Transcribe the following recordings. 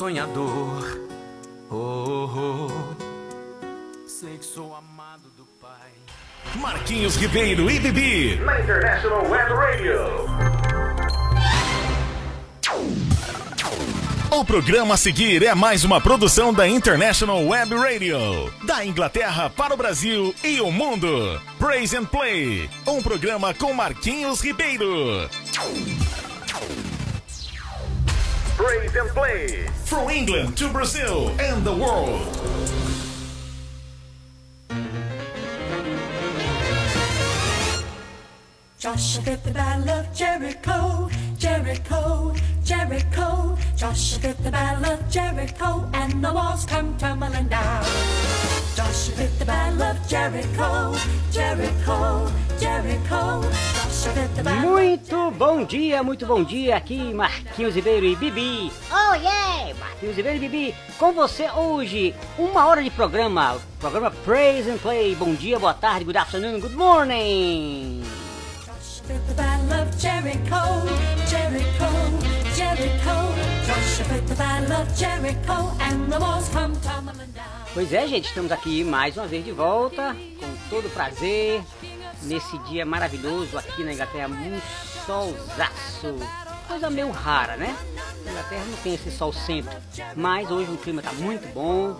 Sonhador. Oh, oh, oh. Sei que sou amado do Pai. Marquinhos Ribeiro e Bibi. Na International Web Radio. O programa a seguir é mais uma produção da International Web Radio, da Inglaterra para o Brasil e o mundo. Praise and Play, um programa com Marquinhos Ribeiro. Praise and Play. From England to Brazil and the world. Joshua fit the battle of Jericho, Jericho, Jericho. Joshua fit the battle of Jericho, and the walls come tumbling down. Joshua fit the battle of Jericho, Jericho, Jericho. Joshua fit the battle of Muito bom dia, muito bom dia. Aqui Marquinhos Ribeiro e Bibi. Oh yeah! Marquinhos Ribeiro e Bibi com você hoje. Uma hora de programa. Programa Praise and Play. Bom dia, boa tarde, good afternoon, good morning. Joshua fit the battle of Jericho, Jericho, Jericho. Joshua fit the battle of Jericho, and the walls come tumbling down. Pois é, gente, estamos aqui mais uma vez de volta, com todo prazer, nesse dia maravilhoso aqui na Inglaterra, um solzaço. Coisa meio rara, né? Na Inglaterra não tem esse sol sempre, mas hoje o clima está muito bom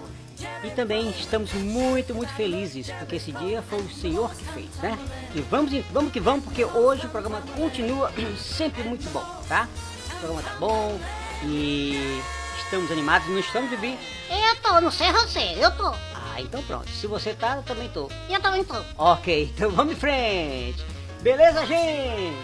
e também estamos muito, muito felizes, porque esse dia foi o Senhor que fez, né? E vamos, vamos que vamos, porque hoje o programa continua sempre muito bom, tá? O programa tá bom e estamos animados, não estamos, Bibi? Eu tô, não sei você, eu tô. Ah, então pronto. Se você tá, eu também tô. Eu também tô. Ok, então vamos em frente. Beleza, gente?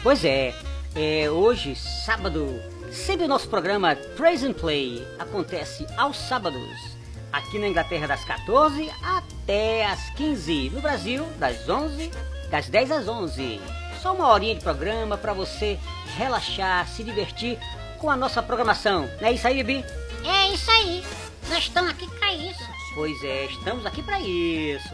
Pois é, é, hoje, sábado, sempre o nosso programa Praise and Play acontece aos sábados, aqui na Inglaterra das 14 até as 15, no Brasil das 11, das 10 às 11. Só uma horinha de programa para você relaxar, se divertir com a nossa programação. Não é isso aí, Bibi? É isso aí. Nós estamos aqui pra isso. Pois é, estamos aqui para isso.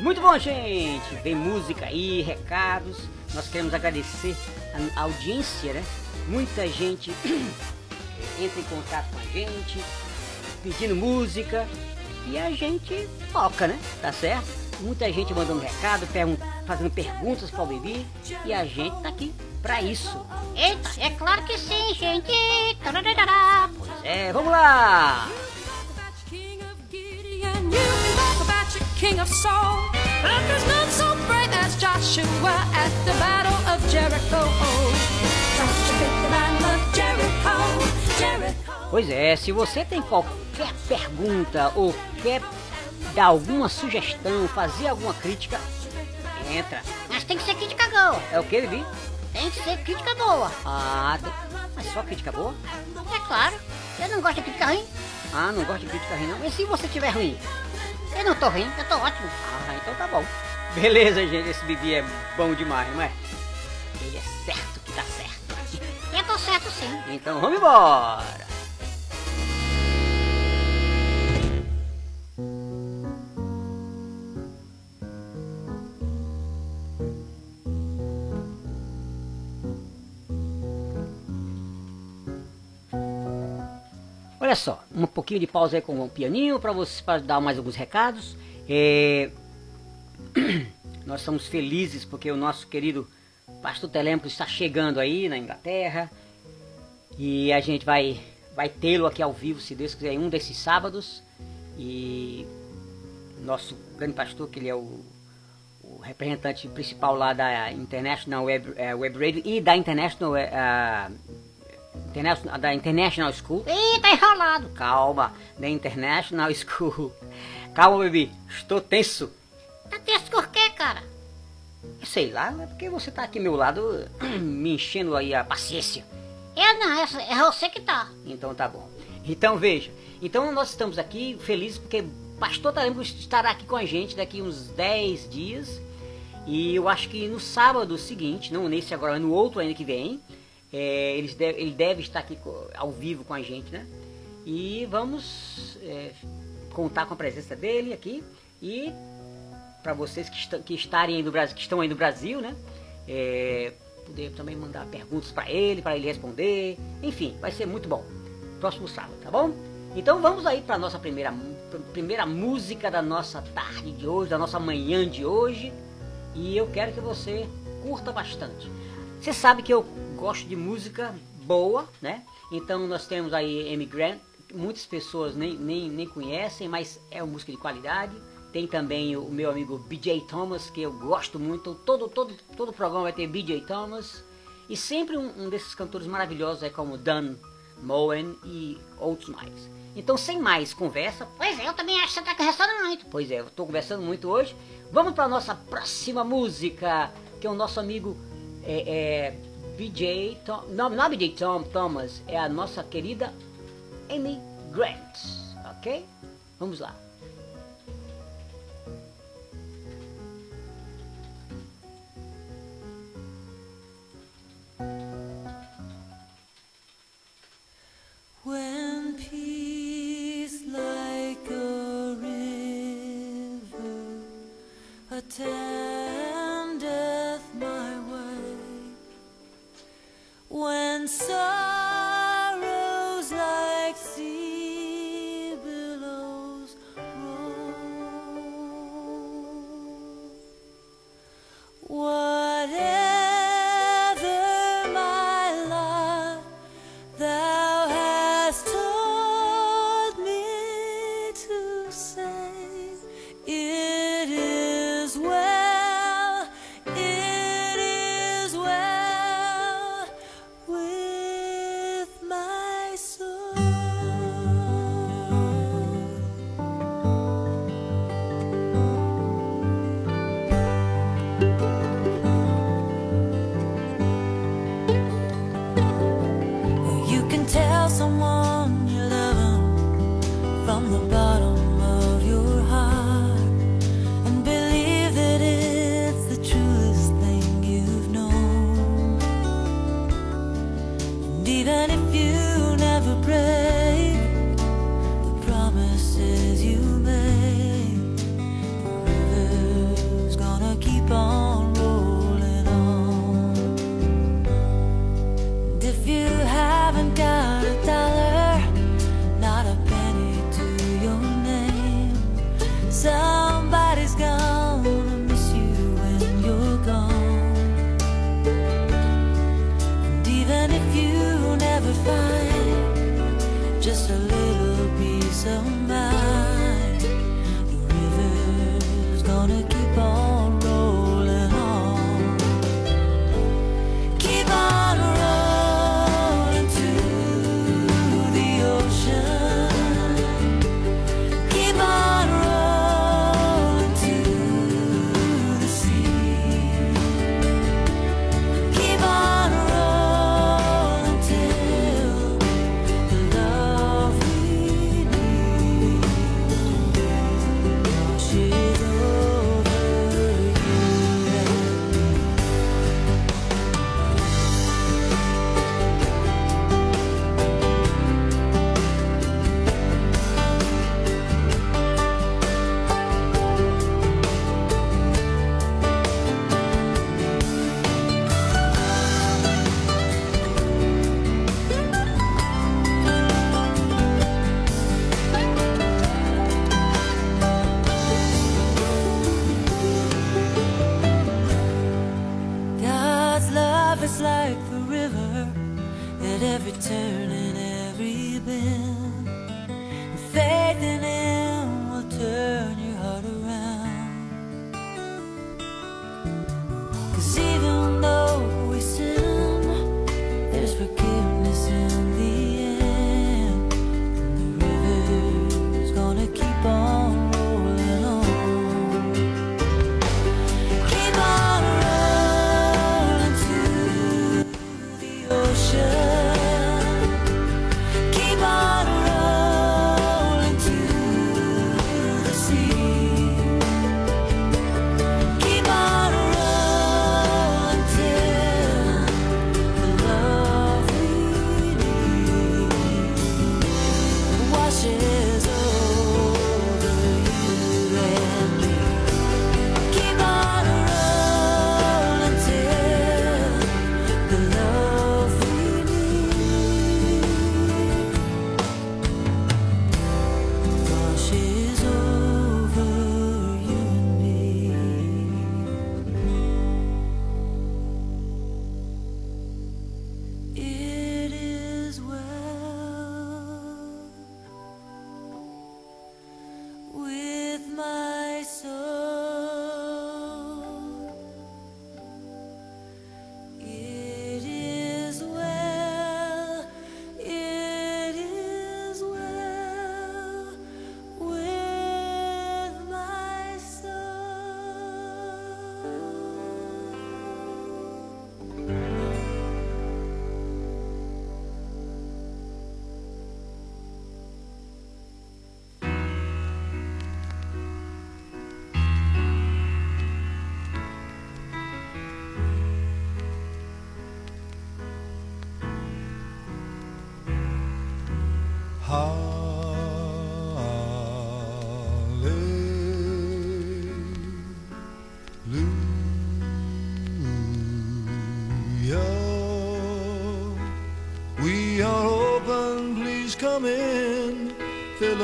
Muito bom, gente. Vem música aí, recados. Nós queremos agradecer a a audiência, né? Muita gente entra em contato com a gente, pedindo música e a gente toca, né? Tá certo? Muita gente mandando recado, fazendo perguntas para o Bibi e a gente tá aqui para isso. Eita, é claro que sim, gente. Pois é, vamos lá! Pois é, se você tem qualquer pergunta ou quer dar alguma sugestão, fazer alguma crítica, entra. Mas tem que ser crítica boa. É o que, Bibi? Tem que ser crítica boa. Ah, tem- mas só crítica boa? É claro. Eu não gosto de crítica ruim. Ah, não gosto de crítica ruim não. E se você tiver ruim? Eu não tô ruim, eu tô ótimo. Ah, então tá bom. Beleza, gente, esse Bibi é bom demais, não é? Ele é certo que tá certo. Eu tô certo sim. Então vamos embora. Olha só, um pouquinho de pausa aí com o pianinho para você para dar mais alguns recados. É, Nós estamos felizes porque o nosso querido Pastor Telêmaco está chegando aí na Inglaterra e a gente vai vai tê-lo aqui ao vivo, se Deus quiser, em um desses sábados. E nosso grande pastor, que ele é o, o representante principal lá da International Web, eh, Web Radio e da International Interna- da International School. Ih, tá enrolado. Calma, da International School. Calma, bebê, estou tenso. Tá tenso por quê, cara? Sei lá, é porque você tá aqui ao meu lado me enchendo aí a paciência. Eu não, é, é você que tá. Então tá bom. Então veja, então nós estamos aqui felizes porque pastor Taremos estará aqui com a gente daqui uns 10 dias. E eu acho que no sábado seguinte, não nesse agora, no outro ainda que vem, é, deve- ele deve estar aqui ao vivo com a gente, né? E vamos é, contar com a presença dele aqui. E para vocês que, estão, que estarem aí no Brasil, que estão aí no Brasil, né? É, poder também mandar perguntas para ele, para ele responder. Enfim, vai ser muito bom. Próximo sábado, tá bom? Então vamos aí para nossa primeira primeira música da nossa tarde de hoje, da nossa manhã de hoje. E eu quero que você curta bastante. Você sabe que eu gosto de música boa, né? Então nós temos aí Amy Grant, muitas pessoas nem, nem, nem conhecem, mas é uma música de qualidade. Tem também o meu amigo BJ Thomas, que eu gosto muito. Todo, todo, todo programa vai ter BJ Thomas. E sempre um, um desses cantores maravilhosos é como Dan Moen e outros mais. Então, sem mais conversa, Pois é, eu também acho que você tá conversando muito. Pois é, eu tô conversando muito hoje. Vamos para nossa próxima música, que é o nosso amigo é, é, BJ Tom, não, não é BJ Tom, Thomas, é a nossa querida Amy Grant, ok? Vamos lá. Like a river when sorrows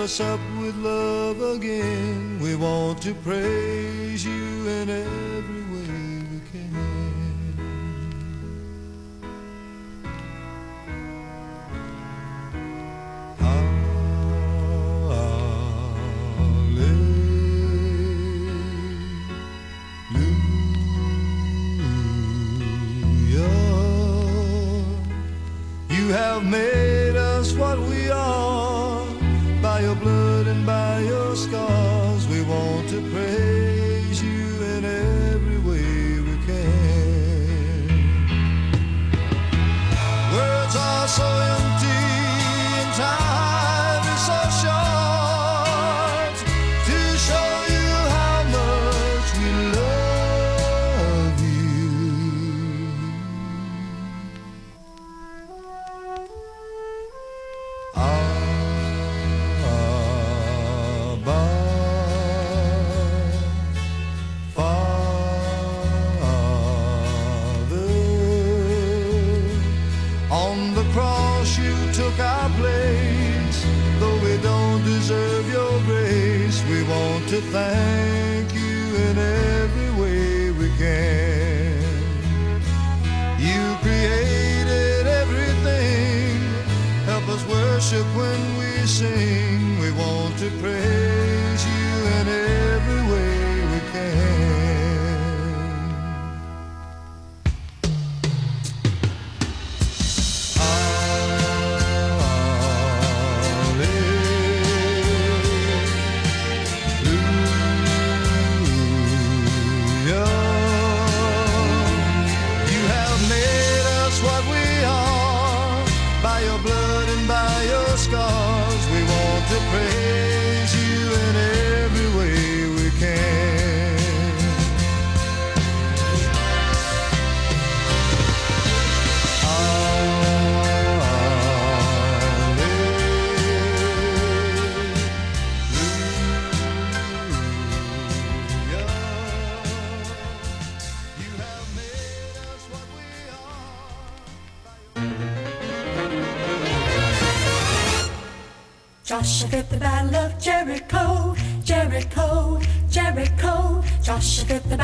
us up with love again. We want to praise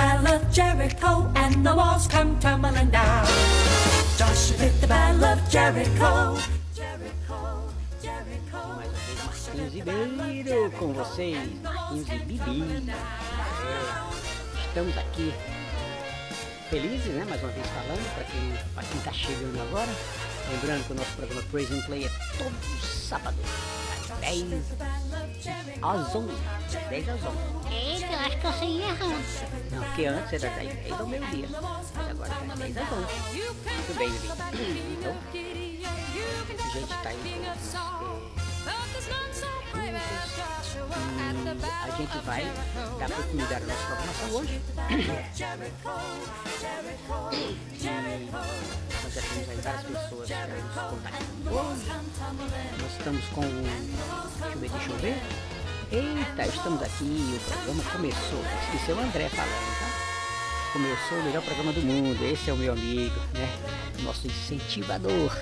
battle of Jericho, and the walls come tumbling down. Joshua fit the battle of Jericho, com vocês. É, estamos aqui felizes, né? Mais uma vez falando, para quem, pra quem tá chegando agora. Lembrando que o nosso programa Praise and Play é todo sábado, das 10 às 11. Das 10 às 11. Eita, eu acho que eu sei errando. Não, porque antes era das 10 ao meio-dia, mas agora é das 10 às 11. Muito bem, Bibi. Então, a gente tá as, eh, a gente vai dar continuidade à nossa programação hoje. Nós já temos aí várias pessoas já nos contactando. Nós estamos com. Deixa eu ver, deixa eu ver. Eita, estamos aqui, o programa começou. Esqueci o André falando, tá? Começou o melhor programa do mundo. Esse é o meu amigo, né? Nosso incentivador.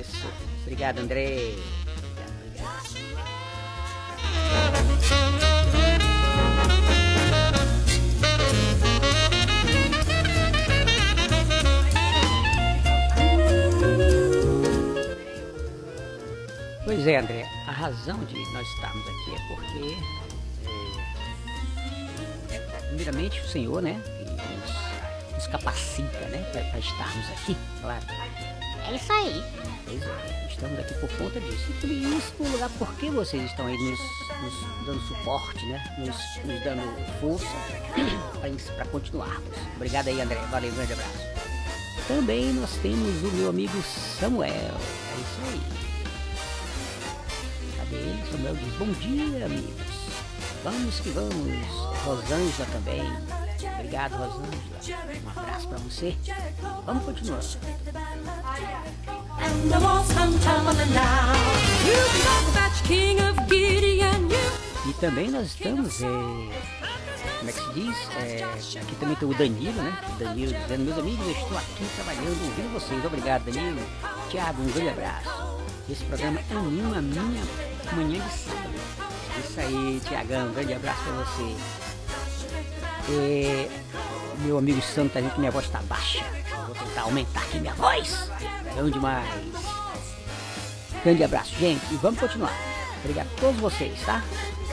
Isso. Obrigado, André. Pois é, André, a razão de nós estarmos aqui é porque, é, primeiramente, o Senhor, né, nos, nos capacita, né, para estarmos aqui, claro. É isso aí. Pois é, estamos aqui por conta disso. E segundo lugar, por que vocês estão aí nos, nos dando suporte, né, nos, nos dando força para continuarmos. Obrigado aí, André. Valeu, grande abraço. Também nós temos o meu amigo Samuel. É isso aí. Cadê ele? Samuel diz, bom dia, amigos. Vamos que vamos. Rosângela também. Obrigado, Rosângela. Um abraço pra você. Vamos continuar. E também nós estamos, é, como é que se diz? É, aqui também tem o Danilo, né? O Danilo dizendo, meus amigos, eu estou aqui trabalhando, ouvindo vocês. Obrigado, Danilo. Tiago, um grande abraço. Esse programa anima a minha manhã de sábado. Isso aí, Tiagão, grande abraço pra você. É, meu amigo Santo tá dizendo que minha voz tá baixa. Vou tentar aumentar aqui minha voz. Bom demais. Grande abraço, gente, e vamos continuar. Obrigado a todos vocês, tá?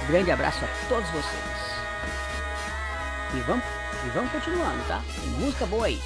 Grande abraço a todos vocês. E vamos, e vamos continuando, tá? Tem música boa aí.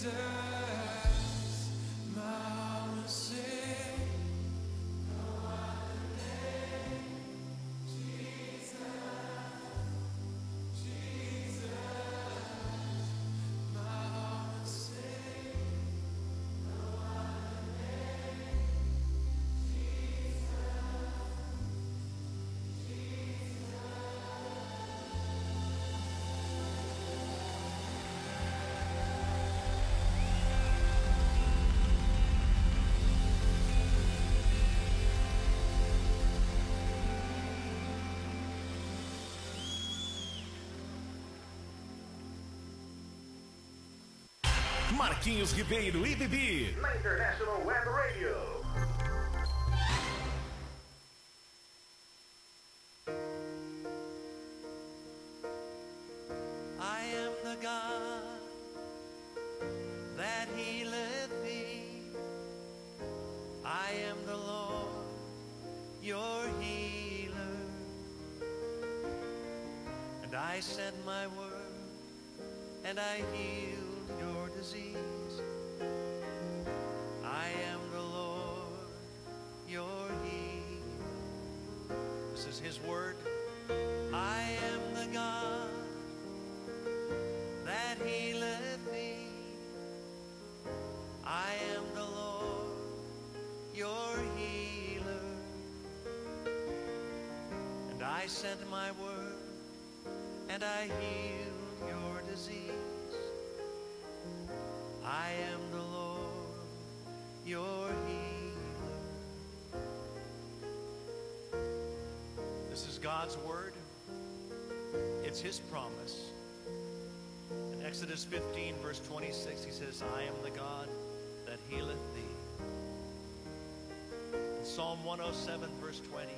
Jesus. Marquinhos Ribeiro e Bibi. Na International Web Radio. Sent my word, and I healed your disease. I am the Lord, your healer. This is God's word. It's his promise. In Exodus 15, verse 26, he says, I am the God that healeth thee. In Psalm 107, verse 20,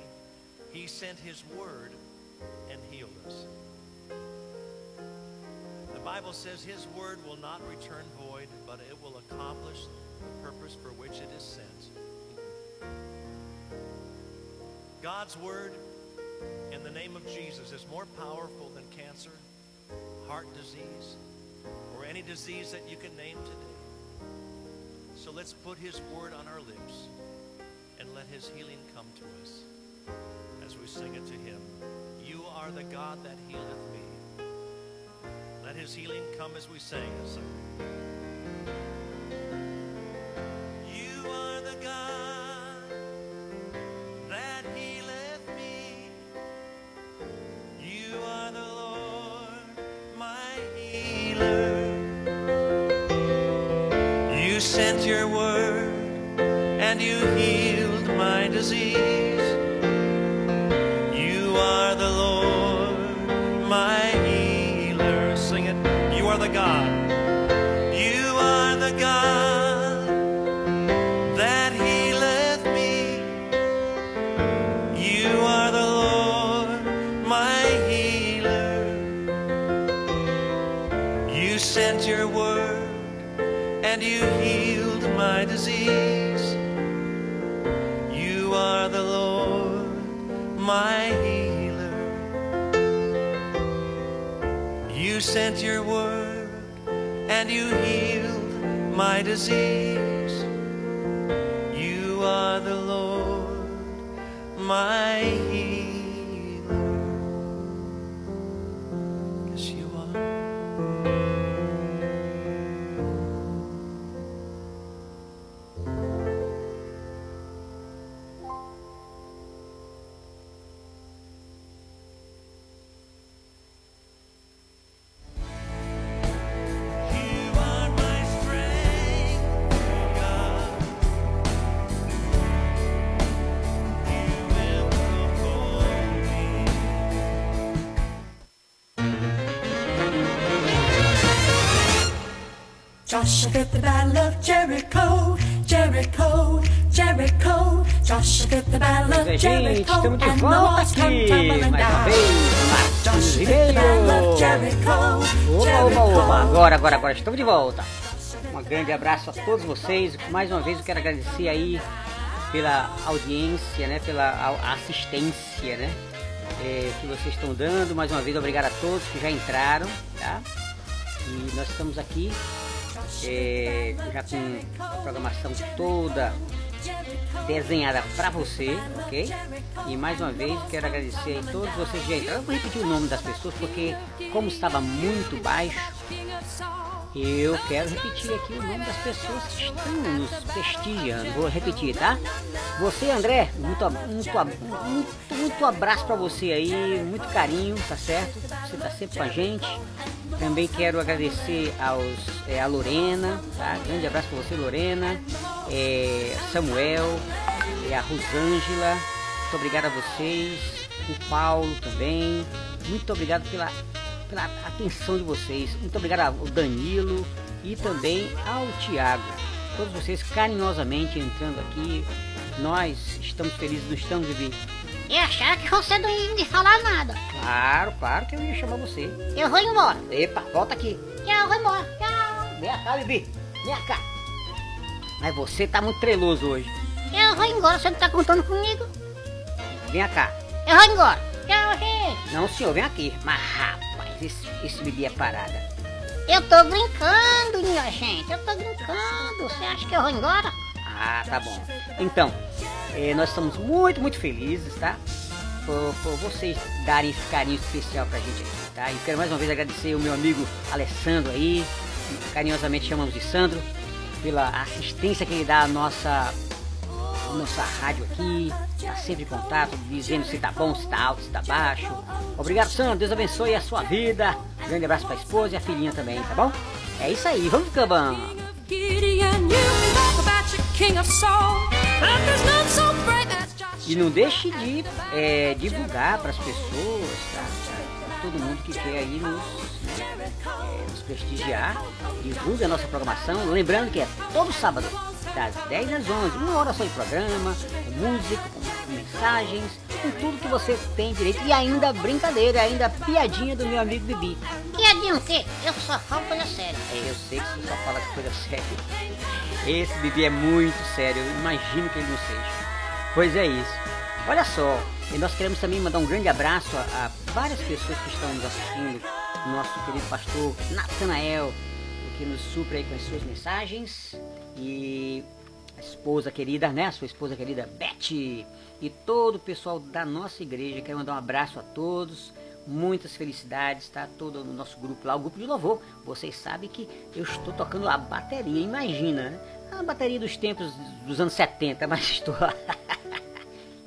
he sent his word and healed us. The Bible says his word will not return void, but it will accomplish the purpose for which it is sent. God's word in the name of Jesus is more powerful than cancer, heart disease, or any disease that you can name today. So let's put his word on our lips and let his healing come to us as we sing it to him. You are the God that healeth me. Let his healing come as we sing this song. You are the God that healeth me. You are the Lord, my healer. You sent your word and you healed my disease. Sent your word and you healed my disease. Joshua the battle of Jericho, Jericho, Jericho. Joshua the battle of Jericho, and the walls come tumbling mais uma down. Joshua the battle of Jericho, Opa, opa, opa, Jericho. agora, agora, agora, estamos de volta. Um grande abraço a todos vocês. Mais uma vez eu quero agradecer aí pela audiência, né, pela assistência, né, é, que vocês estão dando. Mais uma vez, obrigado a todos que já entraram, tá? E nós estamos aqui é, já com a programação toda desenhada para você, ok? E mais uma vez quero agradecer a todos vocês entraram. Eu vou repetir o nome das pessoas porque como estava muito baixo, eu quero repetir aqui o nome das pessoas que estão nos prestigiando. Vou repetir, tá? Você, André, muito, muito, muito, muito abraço para você aí, muito carinho, tá certo? Você tá sempre com a gente. Também quero agradecer aos, é, a Lorena, tá? Grande abraço para você, Lorena. É, Samuel, é, a Rosângela. Muito obrigado a vocês. O Paulo também. Muito obrigado pela pela atenção de vocês. Muito obrigado ao Danilo, e também ao Tiago. Todos vocês carinhosamente entrando aqui. Nós estamos felizes, não estamos, Bibi? Eu achava que você não ia me falar nada. Claro, claro que eu ia chamar você. Eu vou embora. Epa, volta aqui. Tchau, eu vou embora. Tchau. Vem cá, Bibi. Vem cá. Mas você tá muito treloso hoje. Eu vou embora. Você não tá contando comigo? Vem cá. Eu vou embora. Tchau, gente. Não, senhor, vem aqui. Mas, esse Bibi é parada. Eu tô brincando, minha gente. Eu tô brincando. Você acha que eu vou embora? Ah, tá bom. Então, eh, nós estamos muito, muito felizes, tá? Por, por vocês darem esse carinho especial pra gente aqui, tá? E quero mais uma vez agradecer o meu amigo Alessandro aí, carinhosamente chamamos de Sandro, pela assistência que ele dá à nossa, nossa rádio aqui, tá sempre em contato, dizendo se tá bom, se tá alto, se tá baixo. Obrigado, Sandro. Deus abençoe a sua vida. Grande abraço pra esposa e a filhinha também, tá bom? É isso aí, vamos pro Joshua. E não deixe de é, divulgar para as pessoas, tá? Pra todo mundo que quer aí nos, né, é, nos prestigiar. Divulgue a nossa programação. Lembrando que é todo sábado, das 10 às 11. Uma hora só de programa, com música, com, mensagens, com tudo que você tem direito. E ainda brincadeira, ainda piadinha do meu amigo Bibi. Piadinha o quê? Eu só falo coisa séria. É, eu sei que você só fala coisa séria. Esse Bibi é muito sério, eu imagino que ele não seja. Pois é isso. Olha só, e nós queremos também mandar um grande abraço a, a várias pessoas que estão nos assistindo. Nosso querido pastor Natanael, que nos supre aí com as suas mensagens. E a esposa querida, né? A sua esposa querida Beth. E todo o pessoal da nossa igreja. Quero mandar um abraço a todos. Muitas felicidades, tá? Todo o nosso grupo lá, o grupo de louvor. Vocês sabem que eu estou tocando a bateria, imagina, né? A bateria dos tempos dos anos 70, mas estou.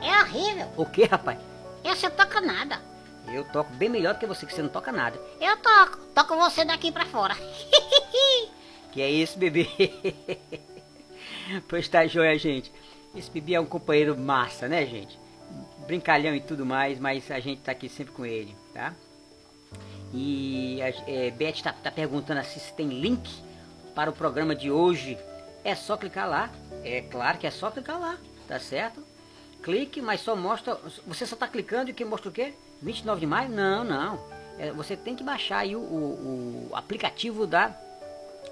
É horrível. o que, rapaz? Eu você toca nada. Eu toco bem melhor do que você, que você não toca nada. Eu toco. Toco você daqui pra fora. Que é isso, bebê? pois tá joia, gente. Esse bebê é um companheiro massa, né, gente? Brincalhão e tudo mais, mas a gente tá aqui sempre com ele, tá? E a é, Beth tá, tá perguntando assim se tem link para o programa de hoje. É só clicar lá. É claro que é só clicar lá, tá certo? Clique, mas só mostra. Você só tá clicando e que mostra o quê? 29 de maio? Não, não. É, você tem que baixar aí o, o, o aplicativo da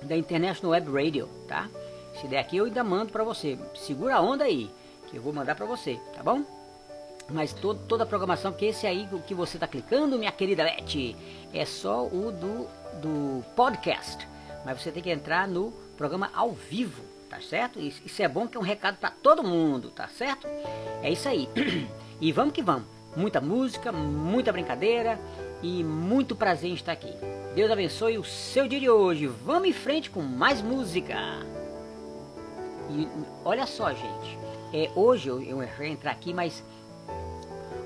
da International Web Radio, tá? Se der aqui eu ainda mando pra você. Segura a onda aí, que eu vou mandar pra você, tá bom? Mas todo, toda a programação, que esse aí que você tá clicando, minha querida Leti, é só o do, do podcast. Mas você tem que entrar no programa ao vivo, tá certo? Isso, isso é bom que é um recado pra todo mundo, tá certo? É isso aí. E vamos que vamos. Muita música, muita brincadeira e muito prazer em estar aqui. Deus abençoe o seu dia de hoje. Vamos em frente com mais música. E olha só, gente. É, hoje eu, eu vou entrar aqui, mas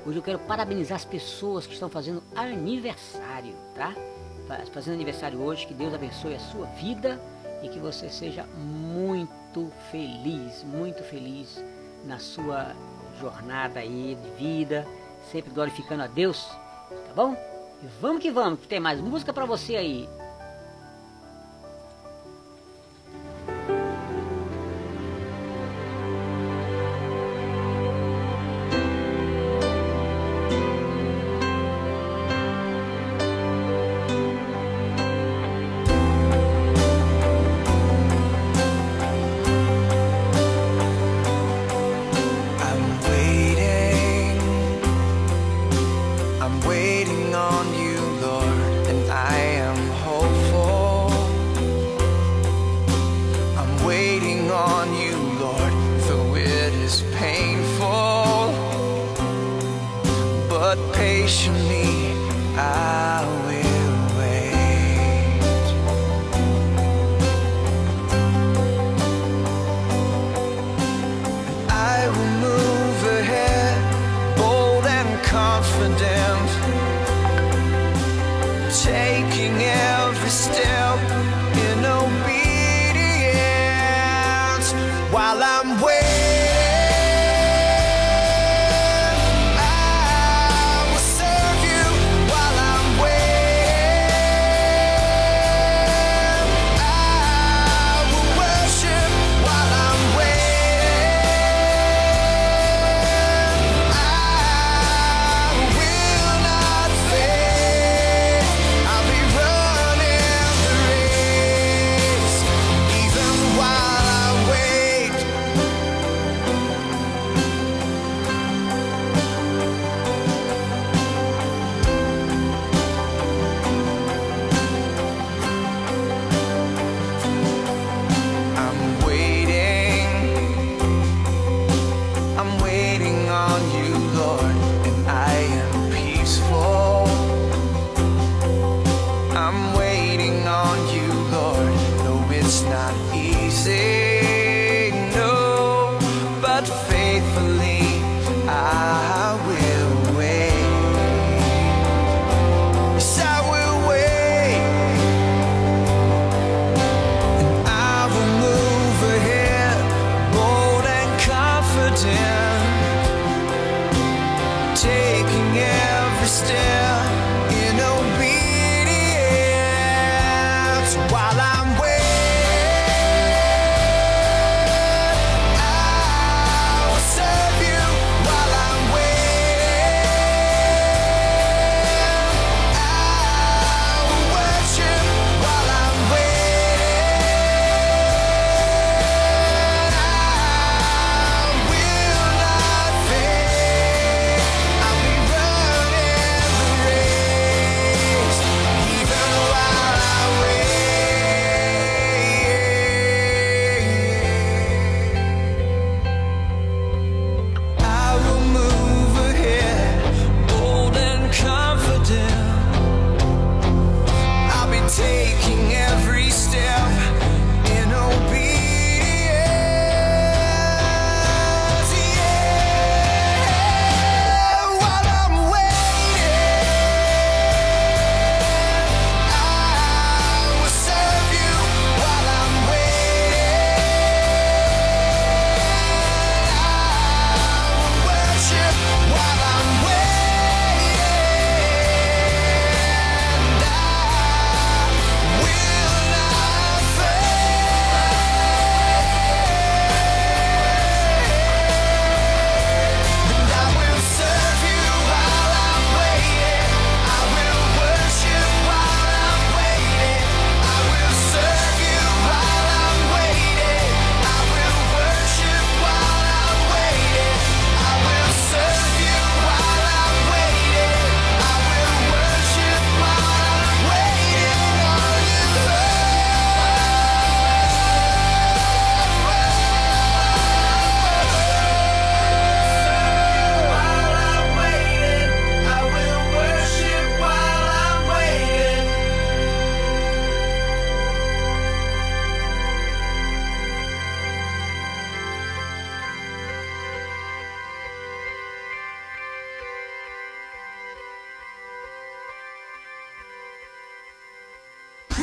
hoje eu quero parabenizar as pessoas que estão fazendo aniversário, tá? Faz- Fazendo aniversário hoje, que Deus abençoe a sua vida e que você seja muito feliz, muito feliz na sua jornada aí de vida, sempre glorificando a Deus, tá bom? E vamos que vamos, que tem mais música pra você aí.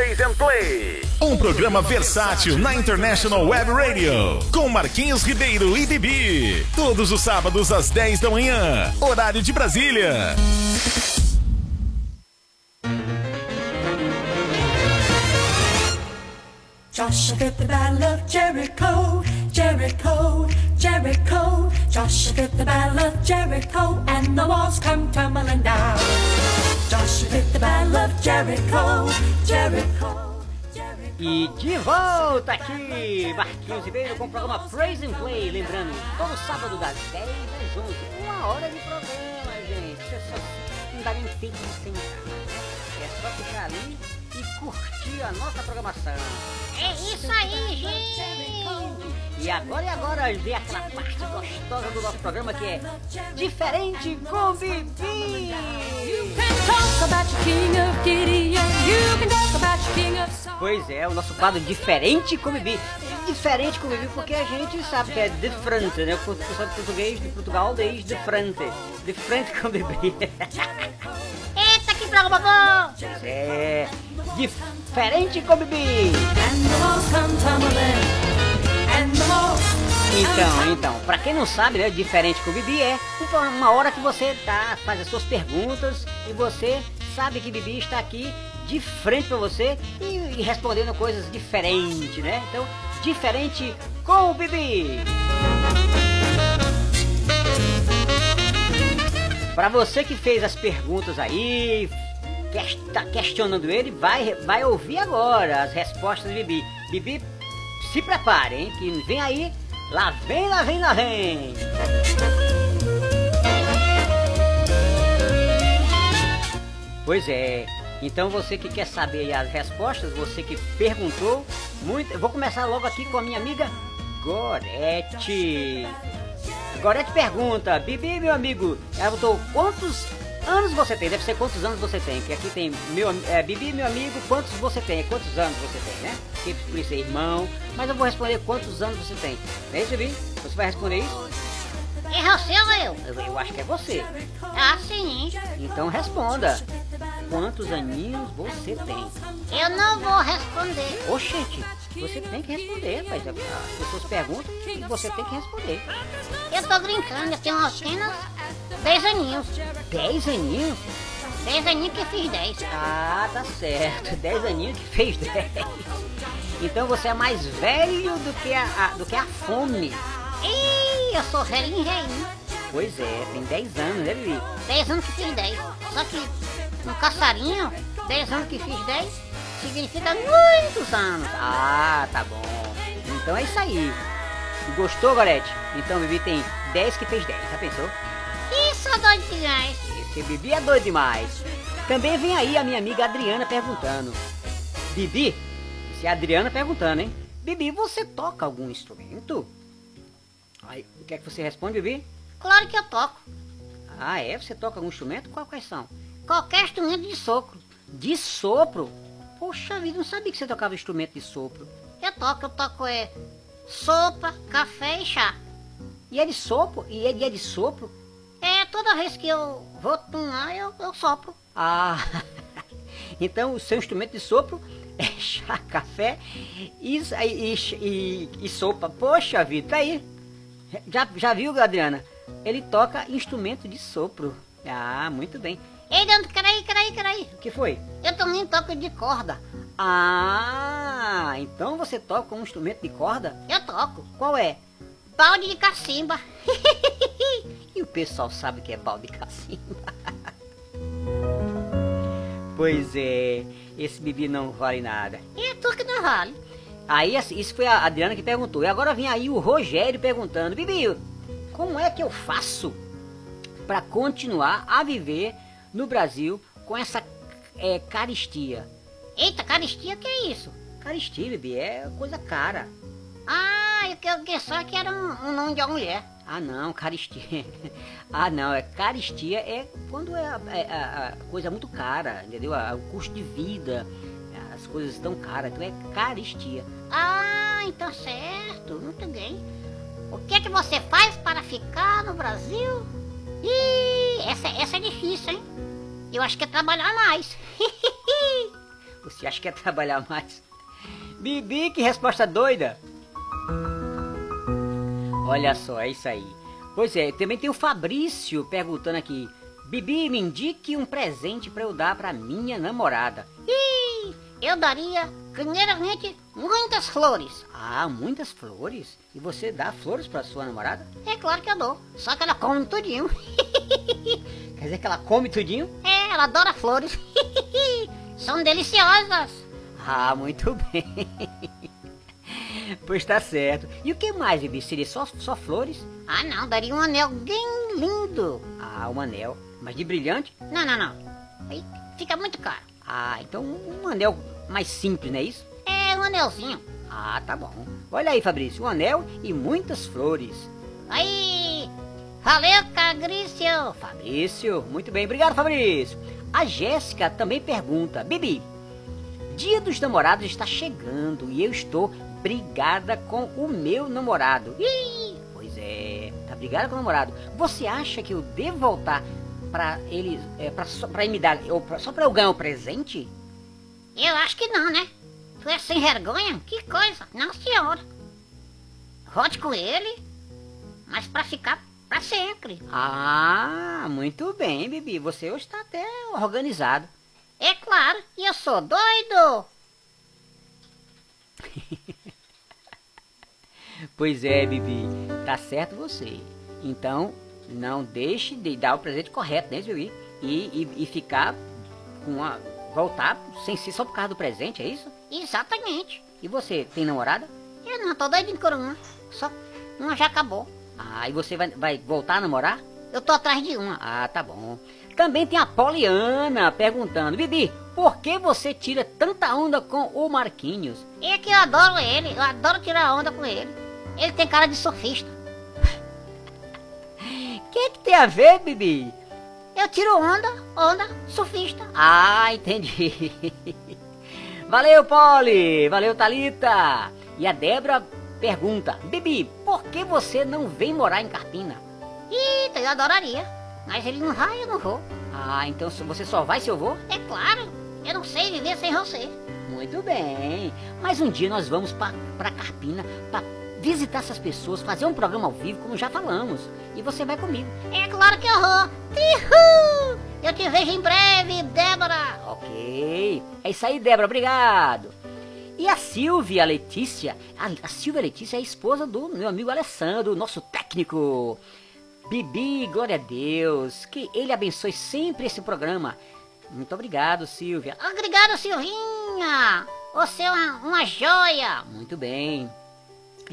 Praise and Play. Um programa versátil na International Web Radio. Com Marquinhos Ribeiro e Bibi. Todos os sábados às 10 da manhã. Horário de Brasília. Joshua fit the battle of Jericho, Jericho, Jericho. Joshua fit the battle of Jericho, and the walls come tumbling down. Joshua fit the battle of Jericho, Jericho. E de volta aqui, Marquinhos Ribeiro com o programa Praise and Play. Lembrando, todo sábado das 10 às 11, uma hora de programa, gente. Você só não dá nem tempo de sentar? É só ficar ali e curtir a nossa programação. É isso aí, gente. E agora e agora vem aquela parte gostosa do nosso programa que é Diferente com Bibi. Pois é, o nosso quadro Diferente com Bibi. Diferente com Bibi porque a gente sabe que é diferente, né? O pessoal de português de Portugal diz diferente. Diferente com Bibi. Eita, que programa bom. É, Diferente com Bibi. Então, então, pra quem não sabe, né, diferente com Bibi é uma- hora que você tá, faz as suas perguntas e você sabe que Bibi está aqui de frente pra você e, e respondendo coisas diferentes, né? Então, diferente com o Bibi. Pra você que fez as perguntas aí, está questionando ele, vai, vai ouvir agora as respostas de Bibi. Bibi, se prepare, hein? Que vem aí, lá vem, lá vem, lá vem. Pois é. Então você que quer saber as respostas, você que perguntou, muito. Eu vou começar logo aqui com a minha amiga Gorete. Gorete pergunta, Bibi, meu amigo, ela botou quantos anos você tem? Deve ser quantos anos você tem, que aqui tem meu, é, Bibi, meu amigo, quantos você tem? Quantos anos você tem, né? Que por isso é irmão, mas eu vou responder quantos anos você tem. Não é isso, Bibi? Você vai responder isso? É você ou eu? Eu, eu acho que é você. Ah, sim. Então responda. Quantos aninhos você tem? Eu não vou responder. Oxente, você tem que responder, rapaz. As pessoas perguntam e você tem que responder. Eu tô brincando, eu tenho apenas 10 aninhos. 10 aninhos? 10 aninhos que fiz 10. Ah, tá certo. 10 aninhos que fez 10. Então você é mais velho do que a, a- do que a fome. Ih, eu sou velhinho, velhinho. Pois é, tem 10 anos, né, Bibi? 10 anos que fiz 10. Só que um caçarinho, 10 anos que fiz 10, significa muitos anos. Ah, tá bom. Então é isso aí. Gostou, Gorete? Então Bibi tem 10 que fez 10, já pensou? É doido demais. Esse Bibi é doido demais. Também vem aí a minha amiga Adriana perguntando. Bibi, isso é a Adriana perguntando, hein? Bibi, você toca algum instrumento? Aí, o que é que você responde, Bibi? Claro que eu toco. Ah, é? Você toca algum instrumento? Qual, quais são? Qualquer instrumento de sopro. De sopro? Poxa vida, não sabia que você tocava instrumento de sopro. Eu toco, eu toco é sopa, café e chá. E é de sopro? E é, e é de sopro? É, toda vez que eu vou tomar, eu, eu sopro. Ah, então o seu instrumento de sopro é chá, café e, e, e, e sopa. Poxa vida, aí. Já, já viu, Adriana? Ele toca instrumento de sopro. Ah, muito bem. Ei, Leandro, peraí, peraí, peraí. O que foi? Eu também toco de corda. Ah, então você toca um instrumento de corda? Eu toco. Qual é? Balde de cacimba. E o pessoal sabe que é balde de cacimba. pois é, esse bibi não vale nada. E tu que não vale. Aí, assim, isso foi a Adriana que perguntou. E agora vem aí o Rogério perguntando: Bibi, como é que eu faço para continuar a viver no Brasil com essa é, caristia? Eita, caristia, que é isso? Caristia, Bibi, é coisa cara. Ah, que eu só que era um, um nome de uma mulher. Ah, não, caristia. ah, não, é caristia é quando é, a- é a, a coisa muito cara, entendeu? A- O custo de vida, as coisas estão caras, então é caristia. Ah, então certo, muito bem. O que é que você faz para ficar no Brasil? Ih, essa, essa é difícil, hein? Eu acho que é trabalhar mais. Você acha que quer trabalhar mais? Bibi, que resposta doida! Olha só, é isso aí. Pois é, também tem o Fabrício perguntando aqui. Bibi, me indique um presente pra eu dar pra minha namorada. Ih, eu daria, primeiramente, muitas flores. Ah, muitas flores? E você dá flores pra sua namorada? É claro que eu dou, só que ela come tudinho. Quer dizer que ela come tudinho? É, ela adora flores. São deliciosas. Ah, muito bem. pois tá certo. E o que mais, Bibi? Seria só, só flores? Ah, não, daria um anel bem lindo. Ah, um anel. Mas de brilhante? Não, não, não. Aí fica muito caro. Ah, então um anel mais simples, não é isso? É, um anelzinho. Ah, tá bom. Olha aí, Fabrício, um anel e muitas flores. Aí, valeu, Cagrício. Fabrício, muito bem. Obrigado, Fabrício. A Jéssica também pergunta, Bibi, Dia dos Namorados está chegando e eu estou brigada com o meu namorado. Ih, pois é, tá brigada com o namorado. Você acha que eu devo voltar pra ele, é, pra, só, pra ele me dar, ou pra- só pra eu ganhar o presente? Eu acho que não, né? Tu é sem vergonha? Que coisa. Não, senhora. Rote com ele, mas pra ficar pra sempre. Ah, muito bem, Bibi. Você hoje está até organizado. É claro, e eu sou doido. Pois é, Bibi, tá certo você. Então, não deixe de dar o presente correto, né, Bibi? E, e, e ficar com a. voltar sem ser só por causa do presente, é isso? Exatamente. E você, tem namorada? Eu não tô doidinho por uma. Só uma já acabou. Ah, e você vai, vai voltar a namorar? Eu tô atrás de uma. Ah, tá bom. Também tem a Poliana perguntando: Bibi, por que você tira tanta onda com o Marquinhos? É que eu adoro ele, eu adoro tirar onda com ele. Ele tem cara de surfista. O que, que tem a ver, Bibi? Eu tiro onda, onda, surfista. Ah, entendi. Valeu, Poli. Valeu, Talita. E a Débora pergunta: Bibi, por que você não vem morar em Carpina? Eita, eu adoraria. Mas ele não vai, eu não vou. Ah, então você só vai se eu vou? É claro, eu não sei viver sem você. Muito bem. Mas um dia nós vamos pra, pra Carpina pra visitar essas pessoas, fazer um programa ao vivo, como já falamos. E você vai comigo. É claro que eu vou. Eu te vejo em breve, Débora. Ok. É isso aí, Débora. Obrigado. E a Silvia Letícia, a, a Silvia Letícia é a esposa do meu amigo Alessandro, nosso técnico. Bibi, glória a Deus. Que ele abençoe sempre esse programa. Muito obrigado, Silvia. Obrigado, Silvinha. Você é uma, uma joia. Muito bem.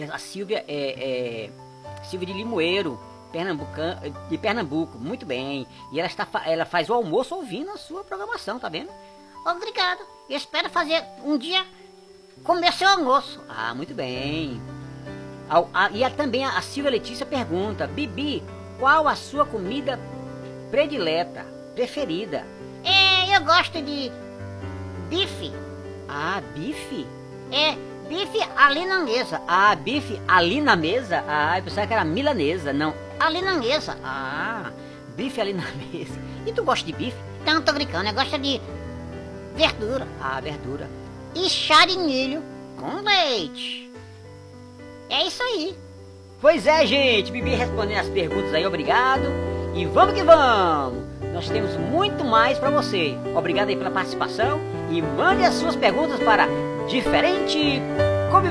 A Silvia é, é Silvia de Limoeiro, Pernambucan, de Pernambuco. Muito bem. E ela, está, ela faz o almoço ouvindo a sua programação, tá vendo? Obrigado. Eu espero fazer um dia comer seu almoço. Ah, muito bem. Ao- a- e a- também a, a Silvia Letícia pergunta: Bibi, qual a sua comida predileta, preferida? É, eu gosto de bife. Ah, bife? É, bife ali na mesa. Ah, bife ali na mesa? Ah, eu pensava que era milanesa, não. Ali na mesa. Ah, bife ali na mesa. E tu gosta de bife? Não, tô brincando. Eu gosto de verdura. Ah, verdura. E chá de milho com leite. É isso aí. Pois é, gente, Bibi respondendo as perguntas aí, obrigado. E vamos que vamos! Nós temos muito mais para você. Obrigado aí pela participação e mande as suas perguntas para Diferente. Com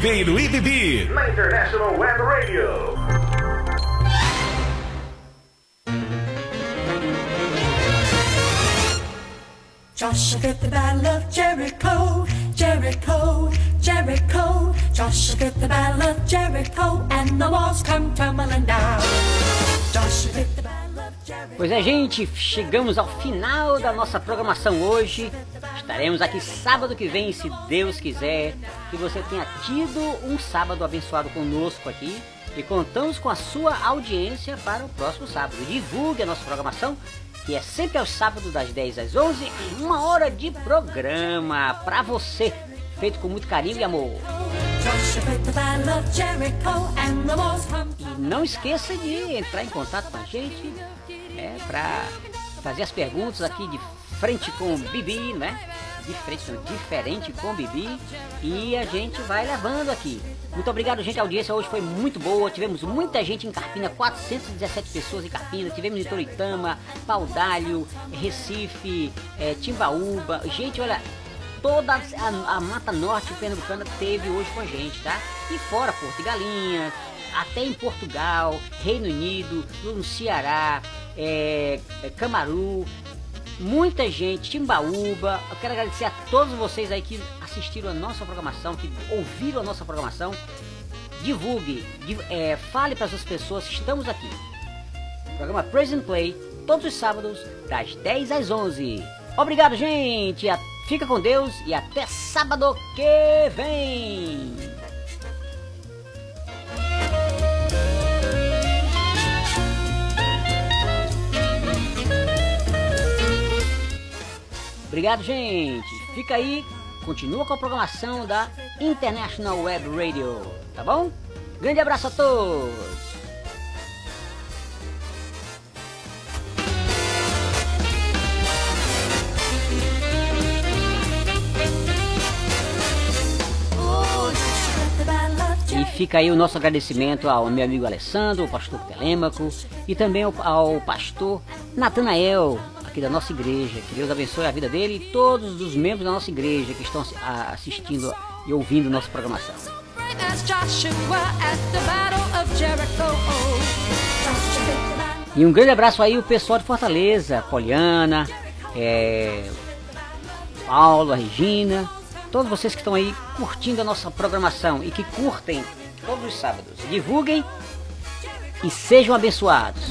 Ribeiro e Bibi. Na International Web Radio. Joshua the battle of Jericho, Jericho, Jericho. Joshua the battle of Jericho, and the walls come tumbling down. Joshua the battle of Jericho. Pois é, gente, chegamos ao final da nossa programação hoje. Estaremos aqui sábado que vem, se Deus quiser. Que você tenha tido um sábado abençoado conosco aqui. E contamos com a sua audiência para o próximo sábado. Divulgue a nossa programação, que é sempre aos sábados, das 10 às 11, e uma hora de programa para você, feito com muito carinho e amor. E não esqueça de entrar em contato com a gente é, para fazer as perguntas aqui de frente com o Bibi, né? Não, diferente com Bibi. E a gente vai levando aqui. Muito obrigado, gente. A audiência hoje foi muito boa. Tivemos muita gente em Carpina, 417 pessoas em Carpina. Tivemos em Toritama, Paudalho, Recife, é, Timbaúba. Gente, olha, toda a, a Mata Norte Pernambucana teve hoje com a gente, tá? E fora Porto de Galinhas, até em Portugal, Reino Unido, no Ceará, é, Camaru, muita gente, Timbaúba. Eu quero agradecer a todos vocês aí que assistiram a nossa programação, que ouviram a nossa programação. Divulgue, div- é, fale para as pessoas estamos aqui. Programa Present Play, todos os sábados, das 10 às 11. Obrigado, gente. Fica com Deus e até sábado que vem. Obrigado, gente. Fica aí, continua com a programação da International Web Radio, tá bom? Grande abraço a todos. E fica aí o nosso agradecimento ao meu amigo Alessandro, ao pastor Telêmaco e também ao, ao pastor Natanael, aqui da nossa igreja. Que Deus abençoe a vida dele e todos os membros da nossa igreja que estão assistindo e ouvindo nossa programação. E um grande abraço aí o pessoal de Fortaleza, Poliana, é, Paulo, Regina, todos vocês que estão aí curtindo a nossa programação e que curtem todos os sábados. Divulguem e sejam abençoados.